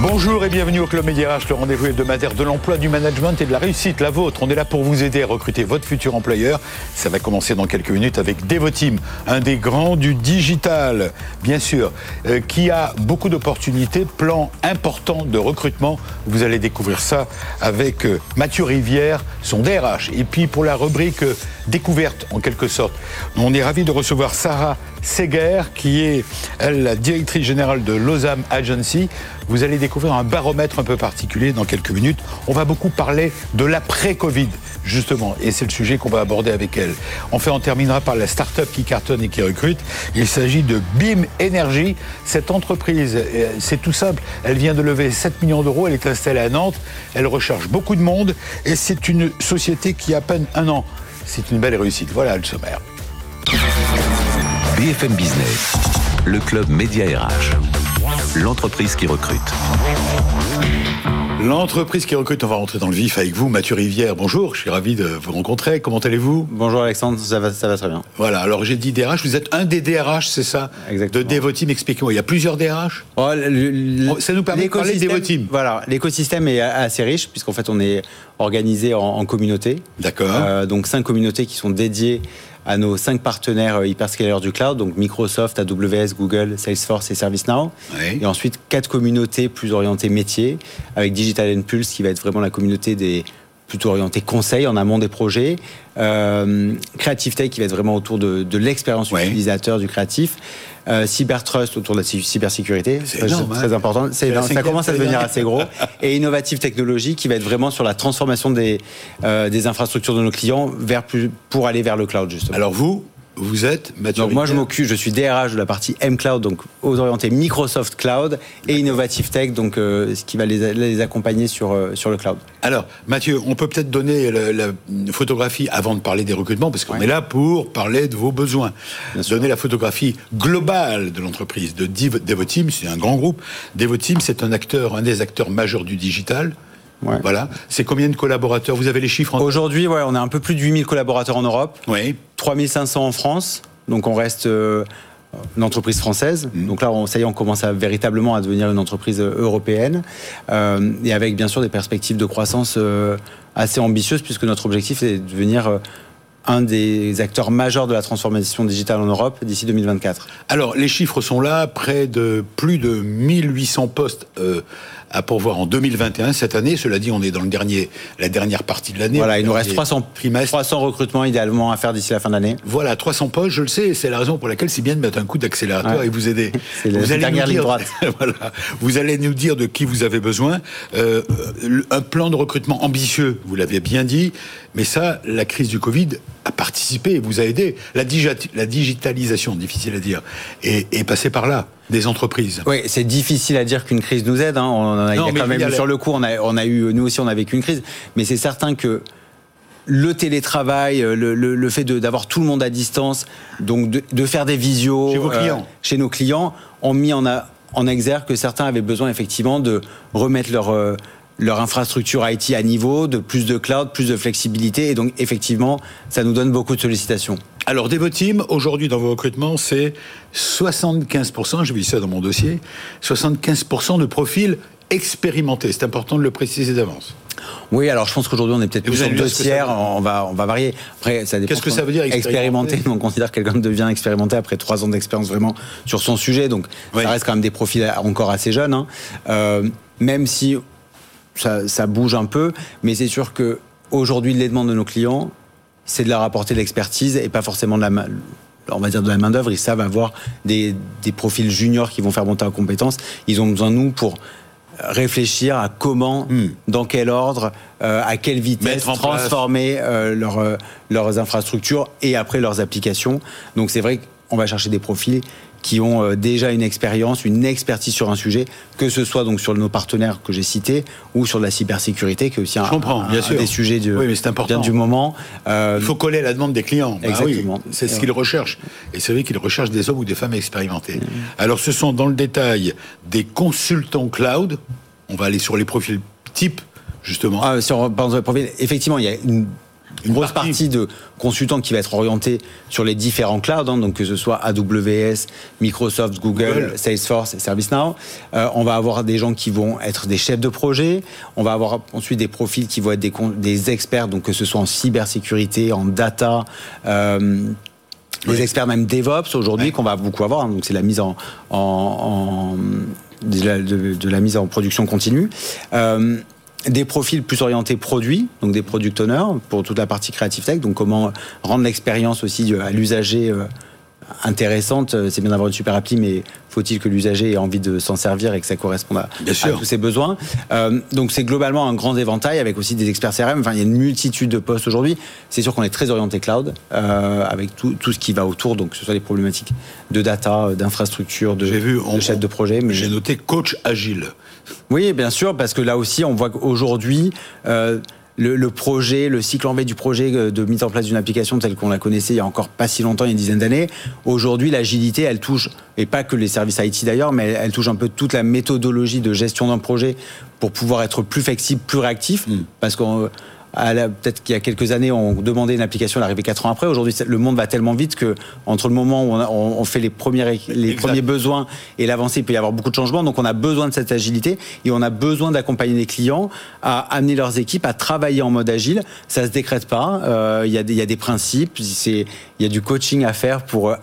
Bonjour et bienvenue au Club Média RH, le rendez-vous hebdomadaire de l'emploi, du management et de la réussite, la vôtre. On est là pour vous aider à recruter votre futur employeur. Ça va commencer dans quelques minutes avec Devoteam, un des grands du digital, bien sûr, euh, qui a beaucoup d'opportunités, plan important de recrutement. Vous allez découvrir ça avec euh, Mathieu Rivière, son DRH. Et puis pour la rubrique euh, découverte, en quelque sorte, on est ravi de recevoir Sarah Seger, qui est la directrice générale de Lozam Agency. Vous allez découvrir un baromètre un peu particulier dans quelques minutes. On va beaucoup parler de l'après-Covid, justement, et c'est le sujet qu'on va aborder avec elle. Enfin, on terminera par la start-up qui cartonne et qui recrute. Il s'agit de BIM Energy. Cette entreprise, euh, c'est tout simple, elle vient de lever 7 millions d'euros, elle est installée à Nantes, elle recherche beaucoup de monde, et c'est une société qui a à peine un an. C'est une belle réussite. Voilà le sommaire. BFM Business, le club Média RH. L'entreprise qui recrute. L'entreprise qui recrute, on va rentrer dans le vif avec vous, Mathieu Rivière. Bonjour, je suis ravi de vous rencontrer. Comment allez-vous? Bonjour Alexandre, ça va, ça va très bien. Voilà, alors j'ai dit DRH, vous êtes un des DRH, c'est ça? Exactement. De Devoteam, expliquez-moi. Il y a plusieurs DRH Oh, le- le- Oh, ça nous permet de parler de Devoteam. Voilà, l'écosystème est assez riche puisqu'en fait on est organisé en, en communautés. D'accord. Euh, donc cinq communautés qui sont dédiées à nos cinq partenaires euh, hyperscalers du cloud, donc Microsoft, AWS, Google, Salesforce et ServiceNow. Oui. Et ensuite quatre communautés plus orientées métiers, avec Digital Impulse qui va être vraiment la communauté des plutôt orientée conseil en amont des projets, euh, Creative Tech qui va être vraiment autour de, de l'expérience Ouais. utilisateur du créatif, euh, Cybertrust autour de la cy- cybersécurité, C'est énorme, hein. très important. C'est ça commence à devenir assez gros. Et Innovative Technology qui va être vraiment sur la transformation des, euh, des infrastructures de nos clients vers plus, pour aller vers le cloud justement. Alors vous, vous êtes Mathieu Donc moi je m'occupe, je suis DRH de la partie M Cloud, donc aux orientés Microsoft Cloud et Innovative Tech, donc euh, ce qui va les, les accompagner sur, euh, sur le cloud. Alors, Mathieu, on peut peut-être donner la, la photographie avant de parler des recrutements, parce qu'on Ouais. est là pour parler de vos besoins. Bien sûr. Donner la photographie globale de l'entreprise de Devoteam, c'est un grand groupe. Devoteam, c'est un acteur, un des acteurs majeurs du digital. Ouais. Voilà. C'est combien de collaborateurs? Vous avez les chiffres en Aujourd'hui, ouais, on a un peu plus de 8000 collaborateurs en Europe, Oui. 3500 en France, donc on reste euh, une entreprise française. Mhm. Donc là, on, ça y est, on commence à véritablement à devenir une entreprise euh, européenne, euh, et avec bien sûr des perspectives de croissance euh, assez ambitieuses, puisque notre objectif est de devenir un des acteurs majeurs de la transformation digitale en Europe d'ici 2024. Alors, les chiffres sont là, près de plus de 1800 postes euh, à pourvoir en 2021, cette année. Cela dit, on est dans le dernier, la dernière partie de l'année. Voilà, il nous reste dernier 300, trimestre. 300 recrutements idéalement à faire d'ici la fin de l'année. Voilà, 300 postes, je le sais, c'est la raison pour laquelle c'est bien de mettre un coup d'accélérateur Ouais. et vous aider. C'est la vous allez dernière nous ligne dire, droite. voilà, vous allez nous dire de qui vous avez besoin. Euh, un plan de recrutement ambitieux, vous l'avez bien dit, mais ça, la crise du Covid a participé et vous a aidé. La, digi- la digitalisation, difficile à dire, est, est passée par là, des entreprises. Oui, c'est difficile à dire qu'une crise nous aide. hein. On en a, il y Non, a mais quand même sur le coup, on a, on a eu, nous aussi, on a vécu une crise. Mais c'est certain que le télétravail, euh, le, le- le fait d'avoir tout le monde à distance, donc de, de faire des visios euh, Chez vos clients. chez nos clients, ont mis en, a- en exergue que certains avaient besoin effectivement de remettre leur euh, leur infrastructure IT à niveau, de plus de cloud, plus de flexibilité, et donc effectivement, ça nous donne beaucoup de sollicitations. Alors, Devoteam, aujourd'hui, dans vos recrutements, c'est 75%, j'ai vu ça dans mon dossier, 75% de profils expérimentés. C'est important de le préciser d'avance. Oui, alors je pense qu'aujourd'hui on est peut-être plus sur deux tiers. On va, on va varier. Après, ça dépend. Qu'est-ce que ça veut dire, expérimenté expérimenté On considère que quelqu'un devient expérimenté après trois ans d'expérience vraiment sur son sujet. Donc Oui. ça reste quand même des profils encore assez jeunes. hein. Euh, même si ça, ça bouge un peu, mais c'est sûr que aujourd'hui les demandes de nos clients, c'est de leur apporter de l'expertise et pas forcément de la main on va dire de la main d'œuvre, ils savent avoir des, des profils juniors qui vont faire monter en compétences. Ils ont besoin de nous pour réfléchir à comment, Hmm. dans quel ordre, euh, à quelle vitesse en transformer euh, leur, euh, leurs infrastructures et après leurs applications. Donc c'est vrai qu'on va chercher des profils qui ont euh, déjà une expérience, une expertise sur un sujet, que ce soit donc sur nos partenaires que j'ai cités ou sur la cybersécurité, qui est aussi un, Je comprends, un- bien un sûr. des sujets du, Oui, mais c'est important. bien du moment. Euh, Il faut coller à la demande des clients. Bah oui, Exactement. c'est ce qu'ils recherchent. Et c'est vrai qu'ils recherchent des hommes ou des femmes expérimentés. Alors, ce sont dans le détail des consultants cloud. On va aller sur les profils types, justement. Ah, sur, par exemple, le profil, effectivement, il y a une une grosse partie. de consultants qui va être orientée sur les différents clouds, hein, donc que ce soit AWS, Microsoft, Google, Salesforce et ServiceNow. Euh, on va avoir des gens qui vont être des chefs de projet. On va avoir ensuite des profils qui vont être des, des experts, donc que ce soit en cybersécurité, en data. Euh, des experts même DevOps aujourd'hui qu'on va beaucoup avoir. Hein. donc c'est la mise en, en, de, la, de, la, mise en production continue. Euh, des profils plus orientés produits, donc des product owners pour toute la partie creative tech, donc comment rendre l'expérience aussi à l'usager euh, intéressante. C'est bien d'avoir une super appli, mais faut-il que l'usager ait envie de s'en servir et que ça corresponde à, tous ses besoins? Euh, Donc c'est globalement un grand éventail avec aussi des experts CRM. Enfin, il y a une multitude de postes aujourd'hui. C'est sûr qu'on est très orienté cloud euh, avec tout, tout, ce qui va autour, donc que ce soit les problématiques de data, d'infrastructure, de, vu, de chef de projet. Mais... J'ai noté coach agile. Oui, bien sûr, parce que là aussi, on voit qu'aujourd'hui, euh, le, projet, le cycle en V du projet euh, de mise en place d'une application telle qu'on la connaissait il y a encore pas si longtemps, il y a une dizaine d'années. Aujourd'hui, l'agilité, elle touche, et pas que les services IT d'ailleurs, mais elle, touche un peu toute la méthodologie de gestion d'un projet pour pouvoir être plus flexible, plus réactif. Mm. Parce qu'on peut-être qu'il y a quelques années, on demandait une application, elle arrivait quatre ans après. Aujourd'hui, le monde va tellement vite que entre le moment où on, fait les premiers, les premiers besoins et l'avancée, il peut y avoir beaucoup de changements. Donc, on a besoin de cette agilité et on a besoin d'accompagner les clients à amener leurs équipes à travailler en mode agile. Ça se décrète pas. Euh, il y, y, a des principes. Il y a du coaching à faire pour euh,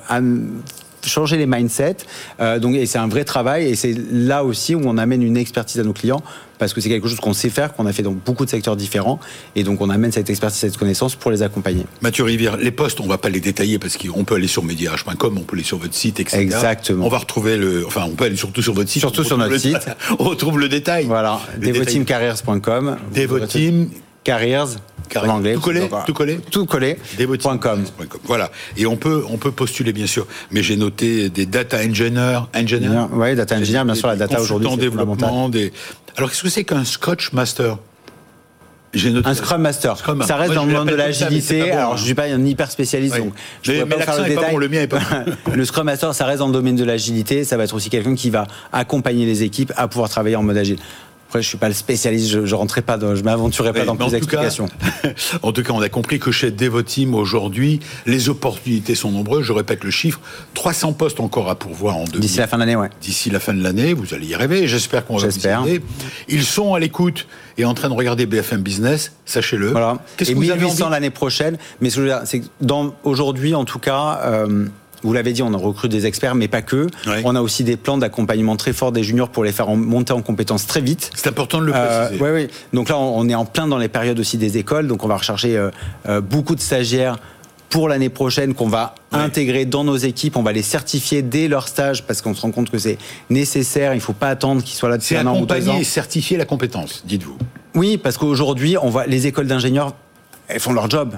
changer les mindsets. Euh, donc, et c'est un vrai travail. Et c'est là aussi où on amène une expertise à nos clients parce que c'est quelque chose qu'on sait faire, qu'on a fait dans beaucoup de secteurs différents. Et donc, on amène cette expertise, cette connaissance pour les accompagner. Mathieu Rivière, les postes, on ne va pas les détailler parce qu'on peut aller sur mediah.com, on peut aller sur votre site, etc. Exactement. On va retrouver le. Enfin, on peut aller surtout sur votre site. Surtout sur notre site. on retrouve le détail. Voilà. Devoteamcarriers.com. Devoteam. Carriers en anglais. Tout collé, tout collé, tout collé. .com. Voilà. Et on peut, on peut postuler bien sûr. Mais j'ai noté des data engineers, engineers. Oui, data engineer, bien sûr, la data aujourd'hui. développement. Des... Alors qu'est-ce que c'est qu'un Scotch Master? Noté... Un Scrum Master. Ça reste dans le monde de l'agilité. Alors, je ne suis pas un hyper spécialiste, donc je ne pas faire le détail. le mien est pas le Scrum Master, ça reste dans le domaine de l'agilité. Ça va être aussi quelqu'un qui va accompagner les équipes à pouvoir travailler en mode agile. Après, je suis pas le spécialiste, je, je rentrais pas, dans, je m'aventurais pas dans plus d'explications. en tout cas, on a compris que chez Devoteam aujourd'hui, les opportunités sont nombreuses. Je répète le chiffre 300 postes encore à pourvoir en 2000. D'ici la fin de l'année, ouais. D'ici la fin de l'année, vous allez y rêver. J'espère qu'on va vous aider. Ils sont à l'écoute et en train de regarder BFM Business, sachez-le. Voilà. Qu'est-ce que vous avez l'année prochaine. Mais ce c'est dans aujourd'hui, en tout cas. Euh, vous l'avez dit, on recrute des experts, mais pas que. On a aussi des plans d'accompagnement très forts des juniors pour les faire monter en compétences très vite. C'est important de le euh, préciser. oui, oui. Donc là, on est en plein dans les périodes aussi des écoles. Donc on va rechercher euh, euh, beaucoup de stagiaires pour l'année prochaine qu'on va intégrer dans nos équipes. On va les certifier dès leur stage parce qu'on se rend compte que c'est nécessaire. Il ne faut pas attendre qu'ils soient là depuis un an ou deux ans. Et certifier la compétence, dites-vous. Oui, parce qu'aujourd'hui, on voit les écoles d'ingénieurs elles font leur job.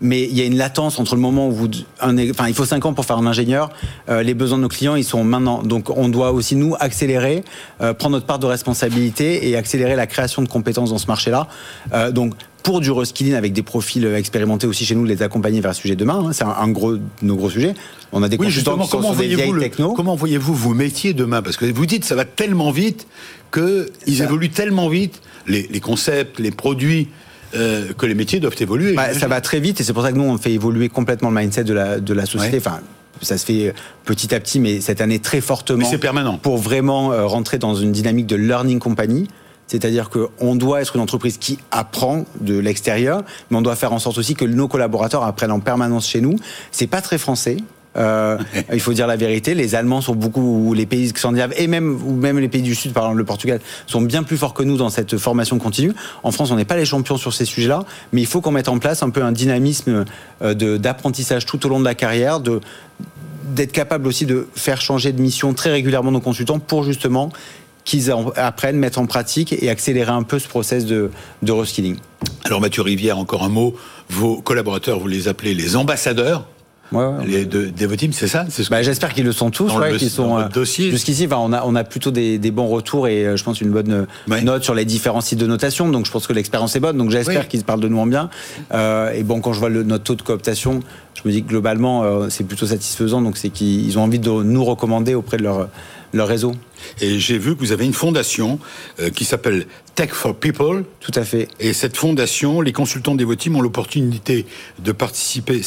Mais il y a une latence entre le moment où vous. enfin, il faut 5 ans pour faire un ingénieur. Euh, les besoins de nos clients, ils sont maintenant. Donc, on doit aussi, nous, accélérer, euh, prendre notre part de responsabilité et accélérer la création de compétences dans ce marché-là. Euh, donc, pour du reskilling avec des profils expérimentés aussi chez nous, les accompagner vers le sujet demain. Hein, c'est un, gros, nos gros sujets. On a des oui, consultants qui comment voyez-vous Comment voyez-vous vos métiers demain? Parce que vous dites ça va tellement vite qu'ils évoluent tellement vite. Les, les concepts, les produits euh, que les métiers doivent évoluer. Bah, ça va très vite et c'est pour ça que nous, on fait évoluer complètement le mindset de la, de la société. Enfin, ça se fait petit à petit, mais cette année très fortement. c'est permanent. Pour vraiment euh, rentrer dans une dynamique de learning company. C'est-à-dire qu'on doit être une entreprise qui apprend de l'extérieur, mais on doit faire en sorte aussi que nos collaborateurs apprennent en permanence chez nous. C'est pas très français. Euh, il faut dire la vérité, les Allemands sont beaucoup, les pays scandinaves et même, ou même les pays du Sud, par exemple le Portugal, sont bien plus forts que nous dans cette formation continue. En France, on n'est pas les champions sur ces sujets-là, mais il faut qu'on mette en place un peu un dynamisme euh, d'apprentissage tout au long de la carrière, d'être capable aussi de faire changer de mission très régulièrement nos consultants pour justement qu'ils apprennent, mettre en pratique et accélérer un peu ce process de, de reskilling. Alors Mathieu Rivière, encore un mot. Vos collaborateurs, vous les appelez les ambassadeurs les de, Devoteam, c'est ça bah, J'espère qu'ils le sont tous. ouais, sont euh, dossier. Jusqu'ici, on a, on a plutôt des, bons retours et euh, je pense une bonne note sur les différents sites de notation. Donc je pense que l'expérience est bonne. Donc j'espère qu'ils parlent de nous en bien. Euh, et bon, quand je vois le, notre taux de cooptation, je me dis que globalement, c'est plutôt satisfaisant. Donc c'est qu'ils ont envie de nous recommander auprès de leurs leur réseau. Et j'ai vu que vous avez une fondation euh, qui s'appelle Tech for People. Tout à fait. Et cette fondation, les consultants Devoteam ont l'opportunité de participer.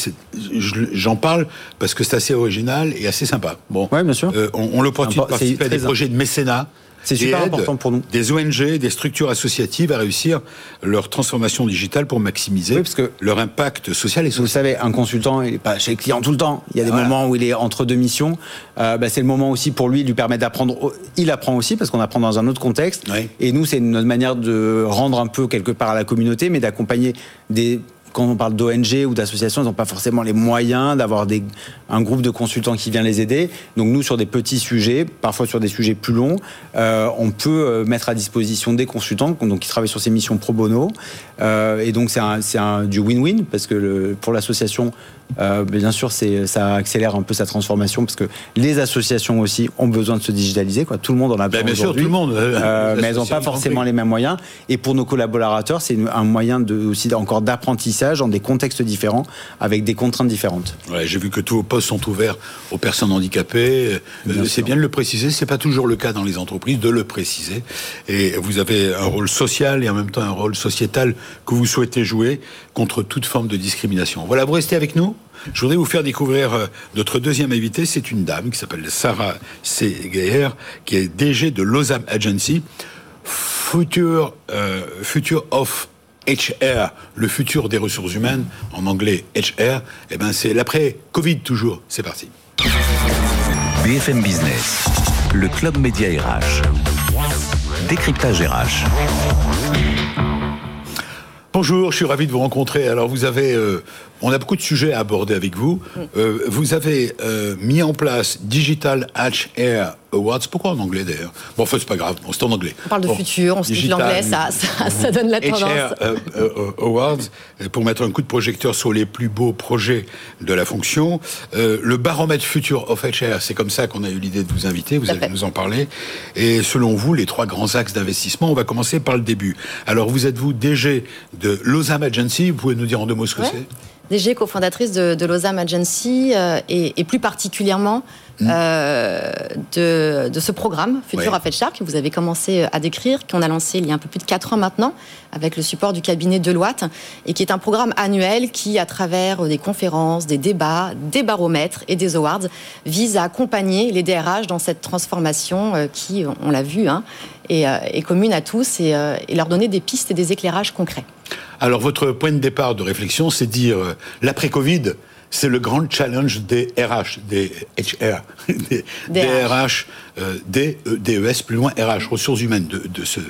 J'en parle parce que c'est assez original et assez sympa. Bon, Ouais, bien sûr. Euh, on, on l'opportunité de participer à des projets de mécénat. C'est super important pour nous. Des ONG, des structures associatives à réussir leur transformation digitale pour maximiser Oui, parce que- leur impact social et Vous social. savez, un consultant, il n'est pas chez le client tout le temps. Il y a des Voilà. moments où il est entre deux missions. Euh, bah, c'est le moment aussi pour lui, de lui permettre d'apprendre. Il apprend aussi parce qu'on apprend dans un autre contexte. Oui. Et nous, c'est notre manière de rendre un peu quelque part à la communauté, mais d'accompagner des. Quand on parle d'ONG ou d'associations, ils n'ont pas forcément les moyens d'avoir un groupe de consultants qui vient les aider. Donc nous, sur des petits sujets, parfois sur des sujets plus longs, euh, on peut euh, mettre à disposition des consultants donc, qui travaillent sur ces missions pro bono. Euh, et donc c'est du win-win parce que pour l'association, euh, bien sûr, ça accélère un peu sa transformation parce que les associations aussi ont besoin de se digitaliser. Quoi. Tout le monde en a Ben, besoin bien sûr, tout le monde. euh, mais elles n'ont pas forcément les mêmes moyens. Et pour nos collaborateurs, c'est un moyen de, aussi encore d'apprentissage dans des contextes différents, avec des contraintes différentes. Ouais, J'ai vu que tous vos postes sont ouverts aux personnes handicapées. Euh, c'est bien de le préciser. C'est pas toujours le cas dans les entreprises de le préciser. Et vous avez un rôle social et en même temps un rôle sociétal que vous souhaitez jouer contre toute forme de discrimination. Voilà, vous restez avec nous. Je voudrais vous faire découvrir euh, notre deuxième invité. C'est une dame qui s'appelle Sarah C. Geyer, qui est DG de Lausanne Agency. Future, euh, future of HR, le futur des ressources humaines, en anglais HR, eh ben c'est l'après-Covid toujours. C'est parti. BFM Business, le club média RH. Décryptage RH. Bonjour, je suis ravi de vous rencontrer. Alors vous avez, euh, on a beaucoup de sujets à aborder avec vous. Euh, vous avez euh, mis en place Digital HR Awards. Pourquoi en anglais d'ailleurs? Bon, enfin c'est pas grave. Bon, c'est en anglais. On parle de futur, on se dit l'anglais, ça, ça, ça donne la tendance. HR euh, euh, Awards pour mettre un coup de projecteur sur les plus beaux projets de la fonction. Le baromètre Future of HR, c'est comme ça qu'on a eu l'idée de vous inviter. Vous allez fait. nous en parler. Et selon vous, les trois grands axes d'investissement, on va commencer par le début. Alors, vous êtes vous DG de Lausanne Agency. Vous pouvez nous dire en deux mots ce que Ouais. c'est? DG, cofondatrice de, de Lausanne Agency euh, et, et plus particulièrement euh, de, de ce programme Future Ouais. HR que vous avez commencé à décrire, qu'on a lancé il y a un peu plus de 4 ans maintenant avec le support du cabinet Deloitte et qui est un programme annuel qui, à travers des conférences, des débats, des baromètres et des awards, vise à accompagner les DRH dans cette transformation euh, qui, on l'a vu, hein, est, euh, est commune à tous et, euh, et leur donner des pistes et des éclairages concrets. Alors, votre point de départ de réflexion, c'est dire euh, l'après-Covid, c'est le grand challenge des RH, des HR, des, Des des RH, euh, des euh, DES, plus loin RH, ressources humaines, de, de ce,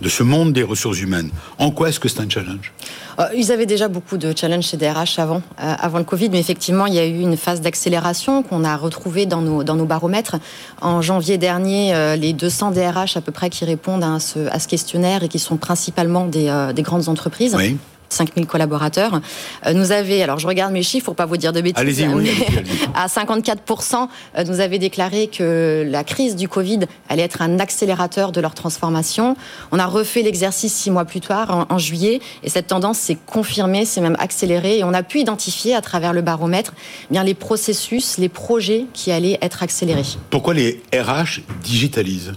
de ce monde des ressources humaines. En quoi est-ce que c'est un challenge? Euh, Ils avaient déjà beaucoup de challenges chez DRH avant, euh, avant le Covid, mais effectivement, il y a eu une phase d'accélération qu'on a retrouvée dans nos, dans nos baromètres. En janvier dernier, les 200 DRH à peu près qui répondent à ce, à ce questionnaire et qui sont principalement des, des grandes entreprises. Oui. 5000 collaborateurs. Euh, nous alors je regarde mes chiffres pour pas vous dire de bêtises, Allez-y, oui, à 54%, euh, nous avez déclaré que la crise du Covid allait être un accélérateur de leur transformation. On a refait l'exercice six mois plus tard, en, en juillet, et cette tendance s'est confirmée, s'est même accélérée, et on a pu identifier à travers le baromètre eh bien les processus, les projets qui allaient être accélérés. Pourquoi les RH digitalisent?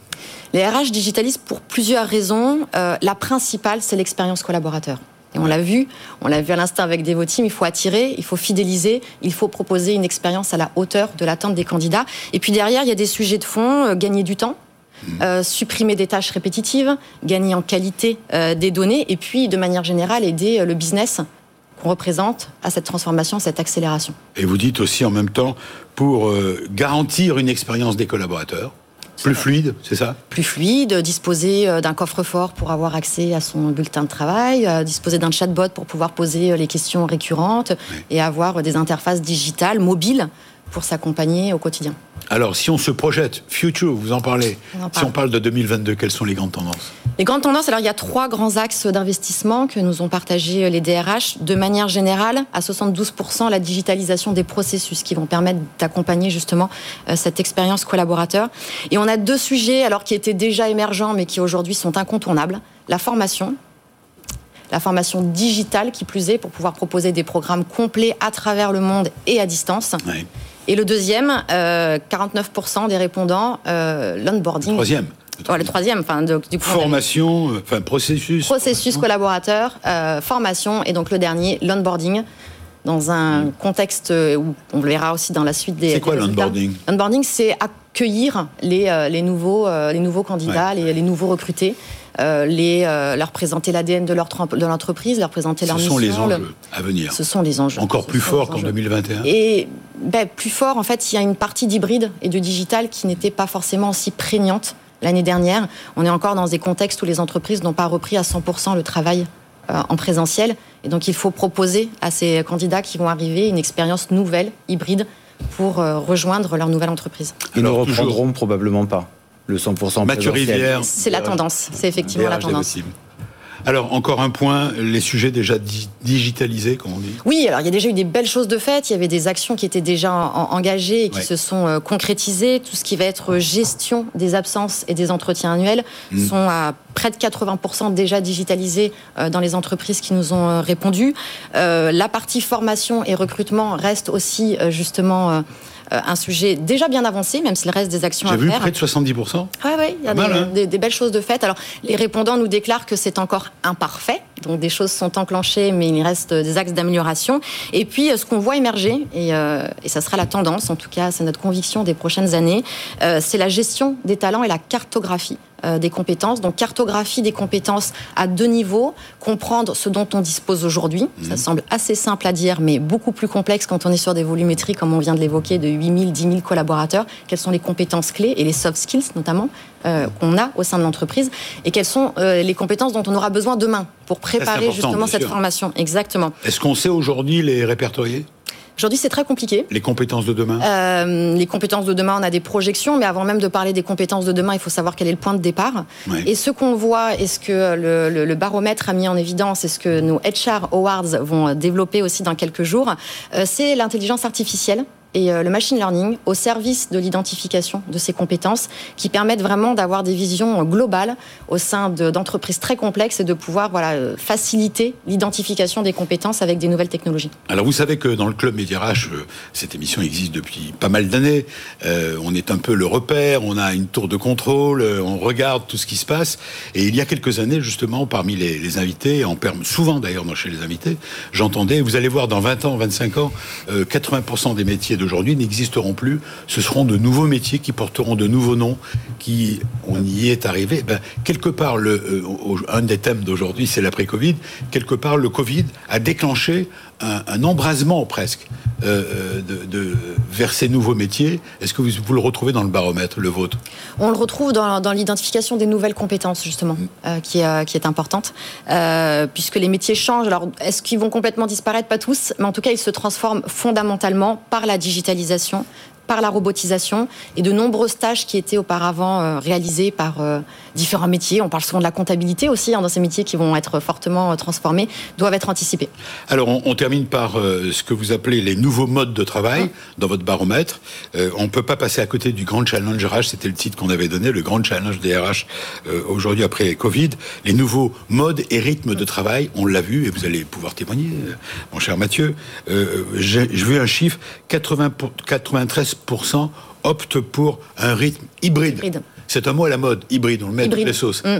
Les RH digitalisent pour plusieurs raisons. Euh, la principale, c'est l'expérience collaborateur. Et on l'a vu, on l'a vu à l'instant avec Devoteam, il faut attirer, il faut fidéliser, il faut proposer une expérience à la hauteur de l'attente des candidats. Et puis derrière, il y a des sujets de fond, euh, gagner du temps, euh, supprimer des tâches répétitives, gagner en qualité euh, des données, et puis de manière générale aider le business qu'on représente à cette transformation, cette accélération. Et vous dites aussi en même temps pour garantir une expérience des collaborateurs plus fluide, c'est ça plus fluide, disposer euh, d'un coffre-fort pour avoir accès à son bulletin de travail, euh, disposer d'un chatbot pour pouvoir poser euh, les questions récurrentes et avoir des interfaces digitales, mobiles, pour s'accompagner au quotidien. Alors, si on se projette, future, vous en parlez, On en si on parle de 2022, quelles sont les grandes tendances Les grandes tendances, alors il y a trois grands axes d'investissement que nous ont partagés euh, les DRH. De manière générale, à 72%, la digitalisation des processus qui vont permettre d'accompagner justement euh, cette expérience collaborateur. Et on a deux sujets, alors qui étaient déjà émergents, mais qui aujourd'hui sont incontournables. La formation, la formation digitale qui plus est, pour pouvoir proposer des programmes complets à travers le monde et à distance. Et le deuxième, 49% des répondants, l'onboarding. Troisième. Le troisième, enfin, du coup, formation, enfin processus. Processus collaborateur, formation, et donc le dernier, l'onboarding dans un mm. contexte où on le verra aussi dans la suite des. C'est quoi l'onboarding? L'onboarding, c'est accueillir les, euh, les, nouveaux, euh, les nouveaux candidats, les, les, nouveaux recrutés. Euh, les, leur présenter l'ADN de, leur, de l'entreprise, leur présenter leur mission. Ce sont les enjeux à venir. Ce sont les enjeux. Encore plus fort qu'en 2021. Et ben, plus fort, en fait, il y a une partie d'hybride et de digital qui n'était pas forcément aussi prégnante l'année dernière. On est encore dans des contextes où les entreprises n'ont pas repris à 100% le travail en présentiel. Et donc il faut proposer à ces candidats qui vont arriver une expérience nouvelle, hybride, pour euh, rejoindre leur nouvelle entreprise. Ils ne reprendront probablement pas le 100% Mathieu Rivière. C'est la tendance, c'est effectivement la tendance. Alors, encore un point, les sujets déjà digitalisés, comme on dit Oui, alors il y a déjà eu des belles choses de fait. Il y avait des actions qui étaient déjà engagées et qui se sont euh, concrétisées. Tout ce qui va être gestion des absences et des entretiens annuels mm. sont à près de 80% déjà digitalisés euh, dans les entreprises qui nous ont euh, répondu. la partie formation et recrutement reste aussi justement euh, un sujet déjà bien avancé, même s'il reste des actions à faire. J'ai vu près de 70%. Oui, oui, il y a hein. des, belles choses de fait. Alors, les répondants nous déclarent que c'est encore imparfait, donc des choses sont enclenchées, mais il reste des axes d'amélioration. Et puis, euh, ce qu'on voit émerger, et, euh, et, ça sera la tendance, en tout cas, c'est notre conviction des prochaines années, c'est la gestion des talents et la cartographie euh, des compétences. Donc cartographie des compétences à deux niveaux, comprendre ce dont on dispose aujourd'hui. Ça mhm. semble assez simple à dire, mais beaucoup plus complexe quand on est sur des volumétries, comme on vient de l'évoquer, de 8000, 10 000 collaborateurs. Quelles sont les compétences clés et les soft skills notamment euh, qu'on a au sein de l'entreprise et quelles sont euh, les compétences dont on aura besoin demain pour préparer justement cette formation. Exactement. Est-ce qu'on sait aujourd'hui les répertorier? Aujourd'hui, c'est très compliqué. Les compétences de demain? Euh, Les compétences de demain, on a des projections, mais avant même de parler des compétences de demain, il faut savoir quel est le point de départ. Et ce qu'on voit, et ce que le, baromètre a mis en évidence, et ce que nos HR Awards vont développer aussi dans quelques jours, euh, c'est l'intelligence artificielle et euh, le machine learning au service de l'identification de ces compétences qui permettent vraiment d'avoir des visions globales au sein d'entreprises très complexes et de pouvoir voilà, euh, faciliter l'identification des compétences avec des nouvelles technologies. Alors vous savez que dans le club Médiarach, euh, cette émission existe depuis pas mal d'années. on est un peu le repère, on a une tour de contrôle, on regarde tout ce qui se passe. Et il y a quelques années, justement, parmi les, invités, en perme, souvent d'ailleurs chez les invités, j'entendais, vous allez voir dans 20 ans, 25 ans, 80% des métiers d'aujourd'hui n'existeront plus. Ce seront de nouveaux métiers qui porteront de nouveaux noms, qui, on y est arrivé. Ben, quelque part, le, euh, un des thèmes d'aujourd'hui, c'est l'après-Covid. Quelque part, le Covid a déclenché un, embrasement presque euh, euh, de, vers ces nouveaux métiers. Est-ce que vous, vous, le retrouvez dans le baromètre, le vôtre? On le retrouve dans, dans l'identification des nouvelles compétences, justement, mm. qui, est, qui est importante, puisque les métiers changent. Alors, est-ce qu'ils vont complètement disparaître? Pas tous, mais en tout cas, ils se transforment fondamentalement par la digitalisation, par la robotisation et de nombreuses tâches qui étaient auparavant euh, réalisées par euh, différents métiers. On parle souvent de la comptabilité aussi, hein, dans ces métiers qui vont être fortement euh, transformés, doivent être anticipés. Alors, on, termine par ce que vous appelez les nouveaux modes de travail dans votre baromètre. on ne peut pas passer à côté du grand challenge RH, c'était le titre qu'on avait donné, le grand challenge des RH aujourd'hui après Covid. Les nouveaux modes et rythmes de travail, on l'a vu et vous allez pouvoir témoigner, mon cher Mathieu. J'ai vu un chiffre, 80 93% optent pour un rythme hybride. C'est un mot à la mode, hybride, on le met à toutes les sauces. Mm.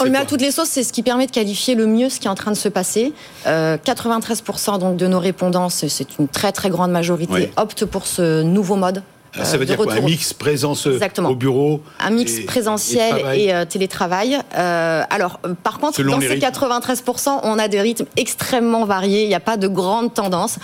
on le met à toutes les sauces, c'est ce qui permet de qualifier le mieux ce qui est en train de se passer. 93% euh, donc de nos répondants, c'est une très très grande majorité, optent pour ce nouveau mode ah, ça veut dire quoi Un mix présence au bureau Un mix présentiel et, euh, télétravail. Euh, alors, euh, par contre, dans ces 93%, on a des rythmes extrêmement variés. Il n'y a pas de grande tendance.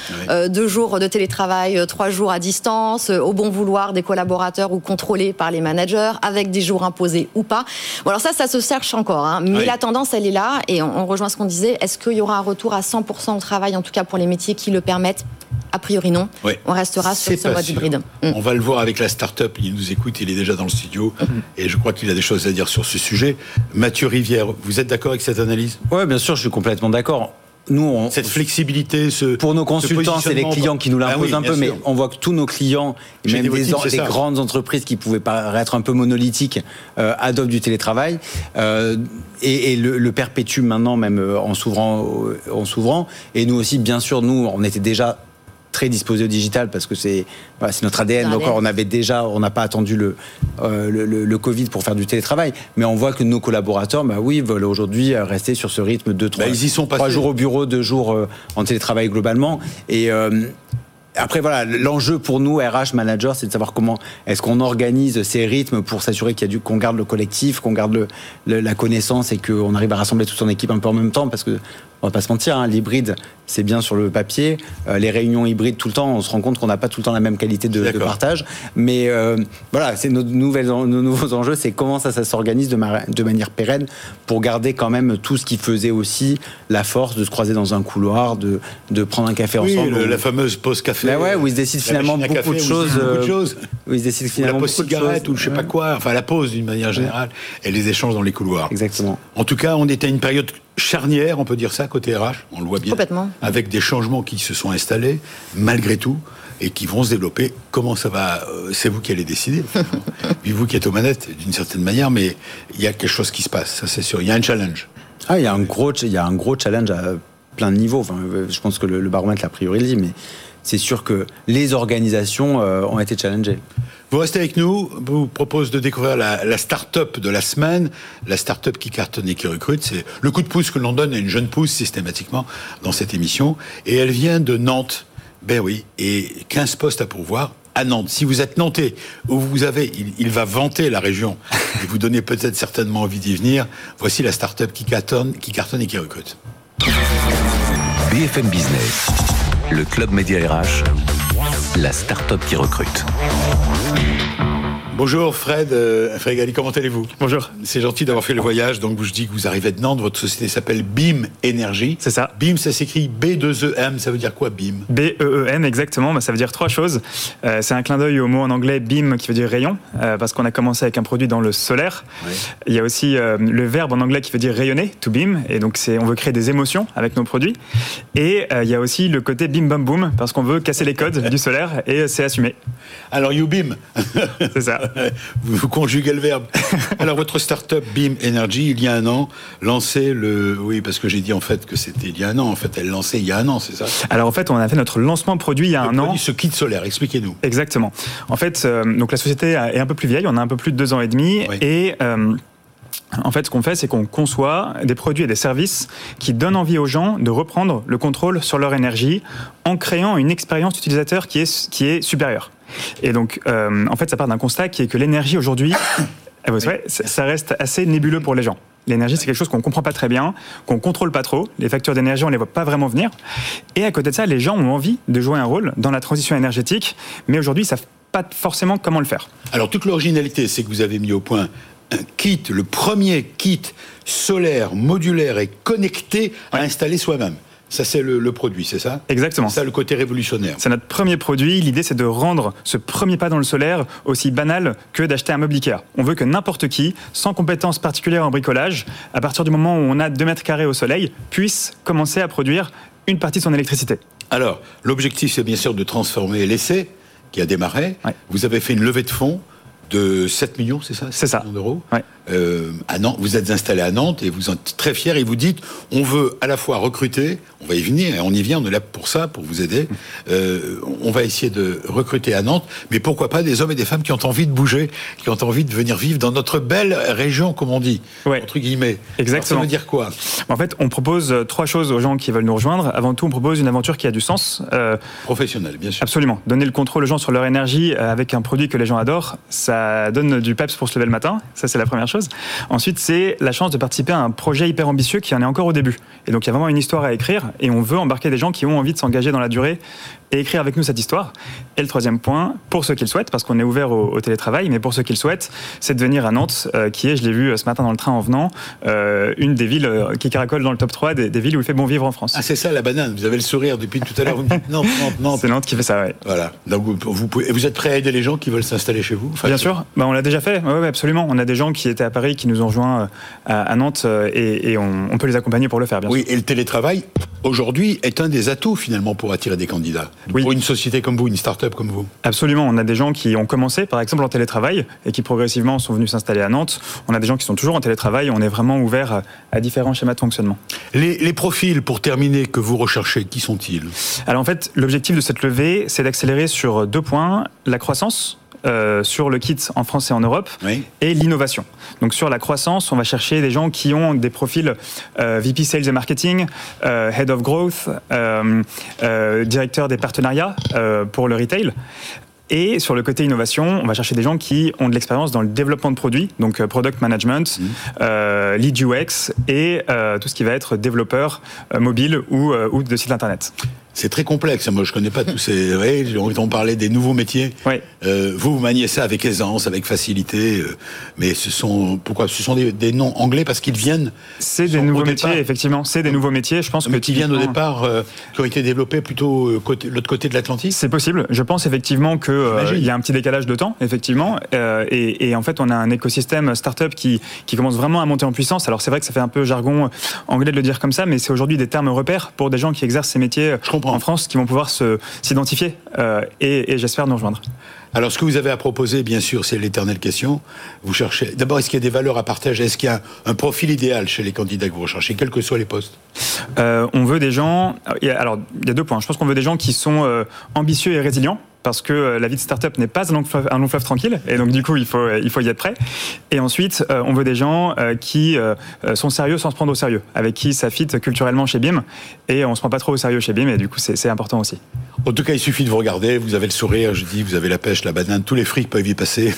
deux jours de télétravail, trois jours à distance, au bon vouloir des collaborateurs ou contrôlés par les managers, avec des jours imposés ou pas. Bon, alors ça, ça se cherche encore. Hein. mais la tendance, elle est là. Et on, rejoint ce qu'on disait. Est-ce qu'il y aura un retour à 100% au travail, en tout cas pour les métiers qui le permettent? A priori non. On restera sur ce mode hybride. Mm. On va le voir avec la start-up. Il nous écoute, il est déjà dans le studio. Mm. Et je crois qu'il a des choses à dire sur ce sujet. Mathieu Rivière, vous êtes d'accord avec cette analyse? Oui, bien sûr, je suis complètement d'accord. Nous, on, cette flexibilité, ce pour nos consultants, c'est les clients qui nous ah l'imposent un peu, mais on voit que tous nos clients, même des, grandes entreprises qui pouvaient paraître un peu monolithiques, euh, adoptent du télétravail euh, et, le, le, perpétuent maintenant, même euh, en s'ouvrant, en s'ouvrant. Et nous aussi, bien sûr, nous, on était déjà très disposés au digital parce que c'est voilà, c'est notre ADN. Donc on avait déjà, on n'a pas attendu le, euh, le, le- le Covid pour faire du télétravail, mais on voit que nos collaborateurs, bah oui, veulent aujourd'hui euh, rester sur ce rythme de trois, Bah, ils y sont trois jours au bureau, deux jours euh, en télétravail globalement. Et euh, après, voilà, l'enjeu pour nous, RH manager, c'est de savoir comment est-ce qu'on organise ces rythmes pour s'assurer qu'il y a du, qu'on garde le collectif, qu'on garde le, le- la connaissance et qu'on arrive à rassembler toute son équipe un peu en même temps, parce que on va pas se mentir, hein, l'hybride, c'est bien sur le papier. Euh, les réunions hybrides tout le temps, on se rend compte qu'on n'a pas tout le temps la même qualité de, de partage. Mais euh, voilà, c'est nos, nouvelles, nos nouveaux enjeux, c'est comment ça, ça s'organise de, ma- de manière pérenne pour garder quand même tout ce qui faisait aussi la force de se croiser dans un couloir, de, de prendre un café Oui, ensemble. le- la fameuse pause café. Ben ouais, où ils décident finalement beaucoup de café, ils choses, beaucoup de euh, choses. où ils décident Ou la finalement pause de cigarette choses. ou je sais pas quoi, enfin la pause d'une manière générale, et les échanges dans les couloirs. Exactement. En tout cas, on était à une période charnière, on peut dire ça, côté RH, on le voit bien. Complètement. Avec des changements qui se sont installés, malgré tout, et qui vont se développer. Comment ça va euh, C'est vous qui allez décider. Puis vous qui êtes aux manettes, d'une certaine manière, mais il y a quelque chose qui se passe, ça c'est sûr. Il y a un challenge. Ah, il y a un gros, il y a un gros challenge à plein de niveaux. Enfin, euh, je pense que le, le baromètre l'a priori le dit, mais c'est sûr que les organisations euh, ont été challengées. Vous restez avec nous, je vous propose de découvrir la, la start-up de la semaine, la start-up qui cartonne et qui recrute. C'est le coup de pouce que l'on donne à une jeune pousse systématiquement dans cette émission. Et elle vient de Nantes. Ben oui, et 15 postes à pourvoir à Nantes. Si vous êtes nantais, où vous avez, il, va vanter la région et vous donner peut-être certainement envie d'y venir, voici la start-up qui cartonne, qui cartonne et qui recrute. BFM Business, le club média RH, la start-up qui recrute. Thank you. Bonjour Fred, euh, Fred Gali, comment allez-vous? Bonjour. C'est gentil d'avoir fait le voyage. Donc, je dis que vous arrivez de Nantes. Votre société s'appelle BIM Énergie. C'est ça. BIM, ça s'écrit B2EM. Ça veut dire quoi, BIM? B-E-E-M, exactement, bah, ça veut dire trois choses. Euh, c'est un clin d'œil au mot en anglais BIM qui veut dire rayon, euh, parce qu'on a commencé avec un produit dans le solaire. Il y a aussi le verbe en anglais qui veut dire rayonner, to beam, et donc c'est, on veut créer des émotions avec nos produits. Et il y a aussi le côté bim bam boom, parce qu'on veut casser les codes du solaire, et c'est assumé. Alors, you BIM. C'est ça. vous, conjuguez le verbe. Alors, votre start-up BIM Energy, il y a un an, lancé le. Oui, parce que j'ai dit en fait que c'était il y a un an. En fait, elle lançait il y a un an, c'est ça? Alors en fait, on a fait notre lancement produit il y a Le un an. produit, ce kit solaire. Expliquez-nous. Exactement. En fait, euh, donc la société est un peu plus vieille, on a un peu plus de deux ans et demi, Oui. et euh, en fait, ce qu'on fait, c'est qu'on conçoit des produits et des services qui donnent envie aux gens de reprendre le contrôle sur leur énergie en créant une expérience utilisateur qui est, qui est supérieure. Et donc, euh, en fait, ça part d'un constat qui est que l'énergie aujourd'hui, savez, ça reste assez nébuleux pour les gens. L'énergie, c'est quelque chose qu'on comprend pas très bien, qu'on contrôle pas trop. Les factures d'énergie, on les voit pas vraiment venir. Et à côté de ça, les gens ont envie de jouer un rôle dans la transition énergétique, mais aujourd'hui, ils savent pas forcément comment le faire. Alors, toute l'originalité, c'est que vous avez mis au point un kit, le premier kit solaire, modulaire et connecté à installer soi-même. Ça, c'est le, le produit, c'est ça? Exactement. C'est ça le côté révolutionnaire. C'est notre premier produit. L'idée, c'est de rendre ce premier pas dans le solaire aussi banal que d'acheter un meuble Ikea. On veut que n'importe qui, sans compétences particulières en bricolage, à partir du moment où on a 2 mètres carrés au soleil, puisse commencer à produire une partie de son électricité. Alors, l'objectif, c'est bien sûr de transformer l'essai qui a démarré. Ouais. Vous avez fait une levée de fonds de 7 millions, c'est ça? C'est 7 ça. millions d'euros. Ouais. Euh, à Nantes, vous êtes installé à Nantes et vous êtes très fiers et vous dites on veut à la fois recruter, on va y venir, et on y vient, on est là pour ça, pour vous aider. Euh, on va essayer de recruter à Nantes, mais pourquoi pas des hommes et des femmes qui ont envie de bouger, qui ont envie de venir vivre dans notre belle région, comme on dit, Ouais. entre guillemets. Exactement. Alors, ça veut dire quoi? En fait, on propose euh, trois choses aux gens qui veulent nous rejoindre. Avant tout, on propose une aventure qui a du sens. Euh, Professionnel, bien sûr. Absolument. Donner le contrôle aux gens sur leur énergie avec un produit que les gens adorent, ça donne du peps pour se lever le matin. Ça, c'est la première chose. Ensuite, c'est la chance de participer à un projet hyper ambitieux qui en est encore au début. Et donc, il y a vraiment une histoire à écrire et on veut embarquer des gens qui ont envie de s'engager dans la durée et écrire avec nous cette histoire. Et le troisième point, pour ceux qui le souhaitent, parce qu'on est ouvert au, au télétravail, mais pour ceux qui le souhaitent, c'est de venir à Nantes, euh, qui est, je l'ai vu euh, ce matin dans le train en venant, euh, une des villes qui caracole dans le top 3 des, des villes où il fait bon vivre en France. Ah, c'est ça la banane, vous avez le sourire depuis tout à l'heure, vous me dites Nantes, Nantes, Nantes. c'est Nantes qui fait ça, ouais. Voilà. Donc vous, vous pouvez, et vous êtes prêt à aider les gens qui veulent s'installer chez vous? Enfin, Bien sûr, bah, on l'a déjà fait, ouais, ouais, absolument. On a des gens qui étaient à Paris, qui nous ont rejoints à, à Nantes et, et on, on peut les accompagner pour le faire, bien Oui, sûr. et le télétravail, aujourd'hui, est un des atouts finalement pour attirer des candidats. Oui. Pour une société comme vous, une start-up comme vous Absolument. On a des gens qui ont commencé, par exemple, en télétravail et qui progressivement sont venus s'installer à Nantes. On a des gens qui sont toujours en télétravail. On est vraiment ouvert à, différents schémas de fonctionnement. les, les profils, pour terminer, que vous recherchez, qui sont-ils? Alors en fait, l'objectif de cette levée, c'est d'accélérer sur deux points la croissance. Euh, sur le kit en France et en Europe Oui. et l'innovation. Donc sur la croissance, on va chercher des gens qui ont des profils euh, VP Sales et Marketing, euh, Head of Growth, euh, directeur des partenariats pour le retail. Et sur le côté innovation, on va chercher des gens qui ont de l'expérience dans le développement de produits, donc product management, euh, lead UX et euh, tout ce qui va être développeur euh, mobile ou, ou de site internet. C'est très complexe. Moi, je connais pas tous ces. Oui, on parlait des nouveaux métiers. Oui. Euh, vous, vous maniez ça avec aisance, avec facilité. euh, mais ce sont pourquoi? Ce sont des, des noms anglais parce qu'ils viennent. C'est des au nouveaux départ- métiers, effectivement. C'est des nouveaux métiers. Je pense que Mais qui viennent au départ, euh, qui ont été développés plutôt euh, côté- l'autre côté de l'Atlantique? C'est possible. Je pense effectivement que il y a un petit décalage de temps, effectivement, et, et en fait on a un écosystème startup qui qui commence vraiment à monter en puissance. Alors c'est vrai que ça fait un peu jargon anglais de le dire comme ça, mais c'est aujourd'hui des termes repères pour des gens qui exercent ces métiers Je comprends. En France, qui vont pouvoir s'identifier euh, et, et j'espère nous rejoindre. Alors, ce que vous avez à proposer, bien sûr, c'est l'éternelle question. Vous cherchez. D'abord, est-ce qu'il y a des valeurs à partager? Est-ce qu'il y a un, un profil idéal chez les candidats que vous recherchez, quels que soient les postes? Euh, on veut des gens. Alors, il y a deux points. Je pense qu'on veut des gens qui sont euh, ambitieux et résilients. Parce que euh, la vie de start-up n'est pas un long, fleuve, un long fleuve tranquille, et donc du coup il faut il faut y être prêt. Et ensuite, euh, on veut des gens euh, qui sont sérieux sans se prendre au sérieux, avec qui ça fit culturellement chez BIM, et on se prend pas trop au sérieux chez BIM, et du coup c'est important aussi. En tout cas, il suffit de vous regarder. Vous avez le sourire, je dis, vous avez la pêche, la banane, tous les frics peuvent y passer.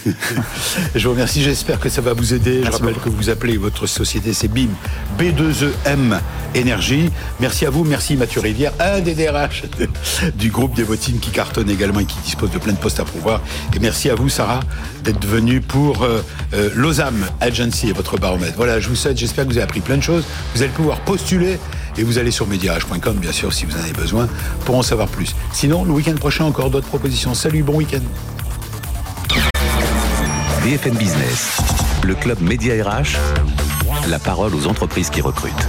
je vous remercie. J'espère que ça va vous aider. je Merci rappelle beaucoup. que vous appelez votre société, c'est BIM, B2EM Énergie. Merci à vous. Merci Mathieu Rivière, un des DRH du groupe Devotine qui cartonne également et qui dispose de plein de postes à pouvoir. Et merci à vous, Sarah, d'être venue pour euh, euh, Agency et votre baromètre. Voilà, je vous souhaite, j'espère que vous avez appris plein de choses. Vous allez pouvoir postuler et vous allez sur mediarage.com, bien sûr, si vous en avez besoin, pour en savoir plus. Sinon, le week-end prochain, encore d'autres propositions. Salut, bon week-end. BFM Business, le club Média RH, la parole aux entreprises qui recrutent.